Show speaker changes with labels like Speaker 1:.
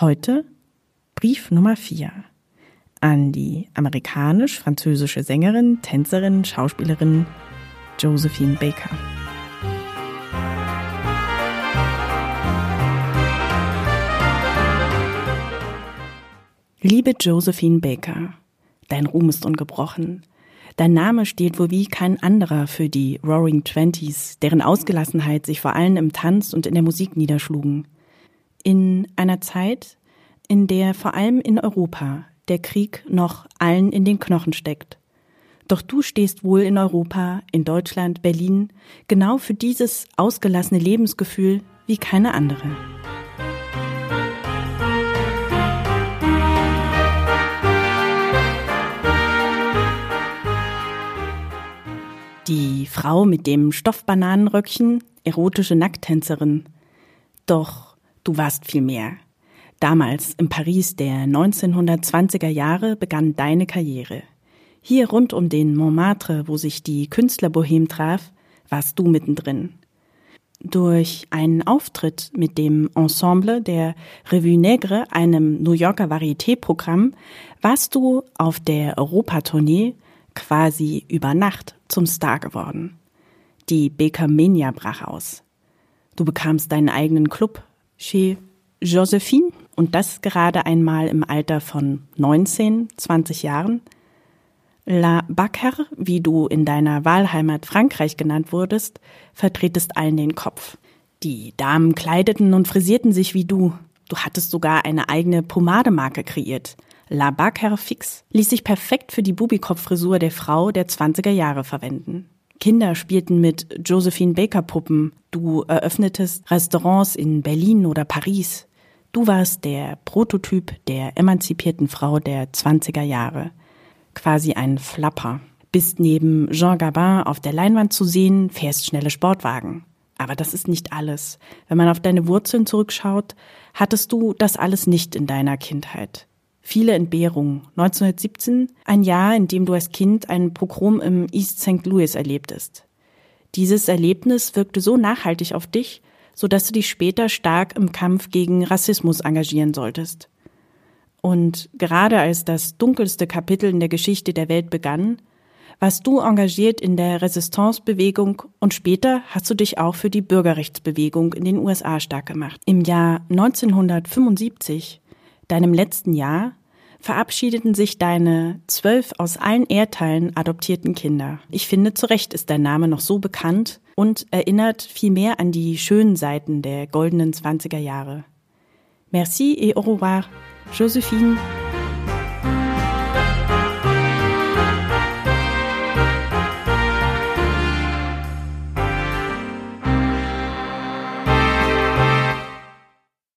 Speaker 1: Heute Brief Nummer 4 an die amerikanisch-französische Sängerin, Tänzerin, Schauspielerin Josephine Baker. Liebe Josephine Baker, dein Ruhm ist ungebrochen. Dein Name steht wohl wie kein anderer für die Roaring Twenties, deren Ausgelassenheit sich vor allem im Tanz und in der Musik niederschlugen. In einer Zeit, in der vor allem in Europa der Krieg noch allen in den Knochen steckt. Doch du stehst wohl in Europa, in Deutschland, Berlin, genau für dieses ausgelassene Lebensgefühl wie keine andere. Die Frau mit dem Stoffbananenröckchen, erotische Nackttänzerin. Doch du warst viel mehr. Damals im Paris der 1920er Jahre begann deine Karriere. Hier rund um den Montmartre, wo sich die Künstlerbohem traf, warst du mittendrin. Durch einen Auftritt mit dem Ensemble der Revue Negre, einem New Yorker Varieté-Programm, warst du auf der Europatournee quasi über Nacht zum Star geworden. Die Baker Mania brach aus. Du bekamst deinen eigenen Club chez Josephine und das gerade einmal im Alter von 19, 20 Jahren. La Backer, wie du in deiner Wahlheimat Frankreich genannt wurdest, vertretest allen den Kopf. Die Damen kleideten und frisierten sich wie du. Du hattest sogar eine eigene Pomademarke kreiert. La Backer Fix ließ sich perfekt für die Bubikopf-Frisur der Frau der 20er Jahre verwenden. Kinder spielten mit Josephine Baker Puppen. Du eröffnetest Restaurants in Berlin oder Paris. Du warst der Prototyp der emanzipierten Frau der 20er Jahre. Quasi ein Flapper. Bist neben Jean Gabin auf der Leinwand zu sehen, fährst schnelle Sportwagen. Aber das ist nicht alles. Wenn man auf deine Wurzeln zurückschaut, hattest du das alles nicht in deiner Kindheit viele Entbehrungen. 1917, ein Jahr, in dem du als Kind einen Pogrom im East St. Louis erlebtest. Dieses Erlebnis wirkte so nachhaltig auf dich, so dass du dich später stark im Kampf gegen Rassismus engagieren solltest. Und gerade als das dunkelste Kapitel in der Geschichte der Welt begann, warst du engagiert in der Resistance-Bewegung und später hast du dich auch für die Bürgerrechtsbewegung in den USA stark gemacht. Im Jahr 1975, deinem letzten Jahr, verabschiedeten sich deine zwölf aus allen Erdteilen adoptierten Kinder. Ich finde, zu Recht ist dein Name noch so bekannt und erinnert vielmehr an die schönen Seiten der goldenen 20er Jahre. Merci et au revoir, Josephine